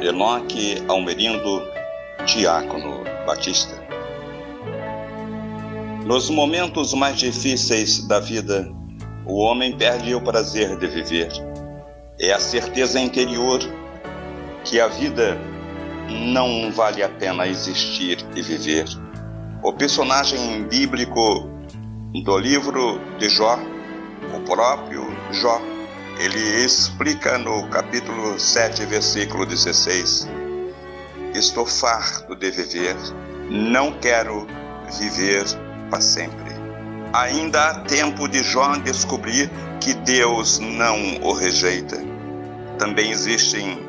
Enoque Almerindo, diácono batista. Nos momentos mais difíceis da vida, o homem perde o prazer de viver. É a certeza interior que a vida não vale a pena existir e viver. O personagem bíblico do livro de Jó, o próprio Jó, ele explica no capítulo 7, versículo 16: Estou farto de viver, não quero viver para sempre. Ainda há tempo de Jó descobrir que Deus não o rejeita. Também existem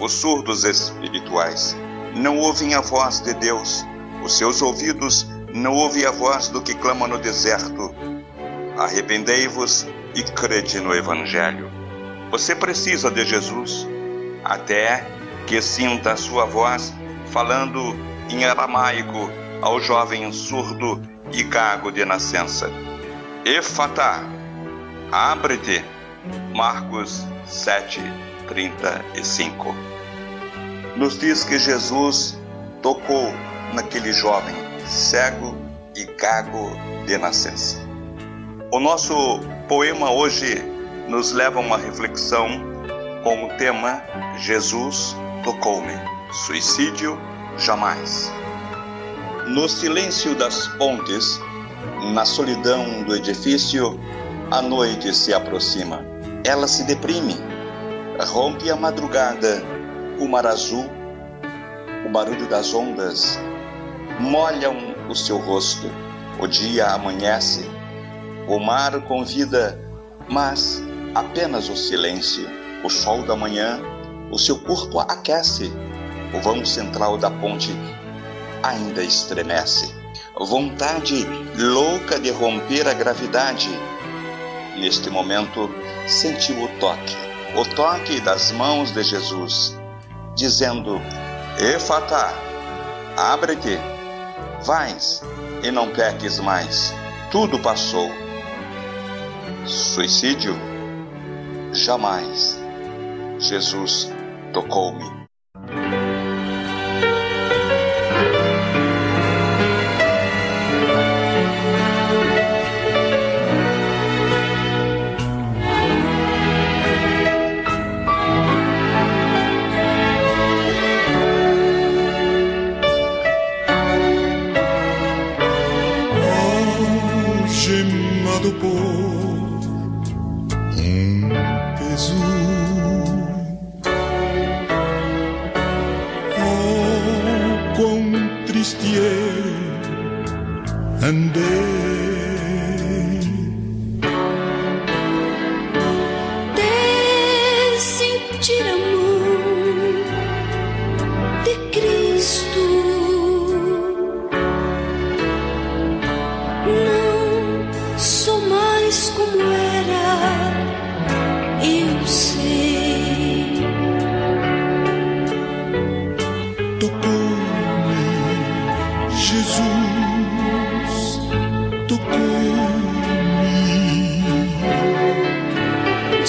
os surdos espirituais. Não ouvem a voz de Deus. Os seus ouvidos não ouvem a voz do que clama no deserto. Arrependei-vos e crede no Evangelho. Você precisa de Jesus, até que sinta a sua voz falando em aramaico ao jovem surdo e gago de nascença. Efata, abre-te. Marcos 7, 35. Nos diz que Jesus tocou naquele jovem cego e gago de nascença. O nosso poema hoje nos leva a uma reflexão com o tema Jesus tocou-me. Suicídio jamais. No silêncio das pontes, na solidão do edifício, a noite se aproxima. Ela se deprime. Rompe a madrugada, o mar azul, o barulho das ondas molham o seu rosto. O dia amanhece, o mar convida, mas apenas o silêncio. O sol da manhã, o seu corpo aquece. O vão central da ponte ainda estremece. Vontade louca de romper a gravidade. Neste momento, sentiu o toque, o toque das mãos de Jesus, dizendo: Efata, abre-te, vais e não peques mais. Tudo passou. Suicídio? Jamais. Jesus tocou-me. algemado por um peso. Oh, quão triste eu andei.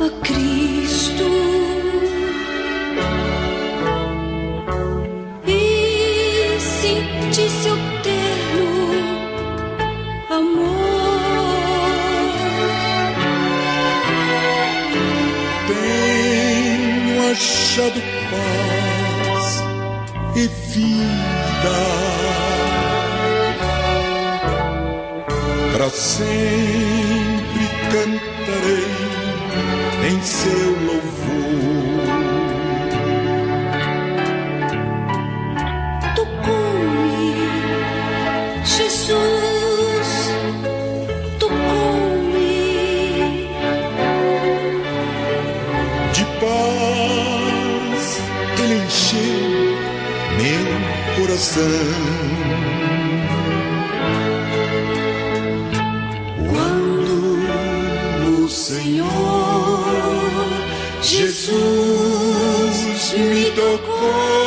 a Cristo e senti seu terno amor. Tenho achado paz e vida. Para sempre cantarei em seu louvor. Tocou-me, Jesus, tocou-me. De paz ele encheu meu coração. O Senhor 过。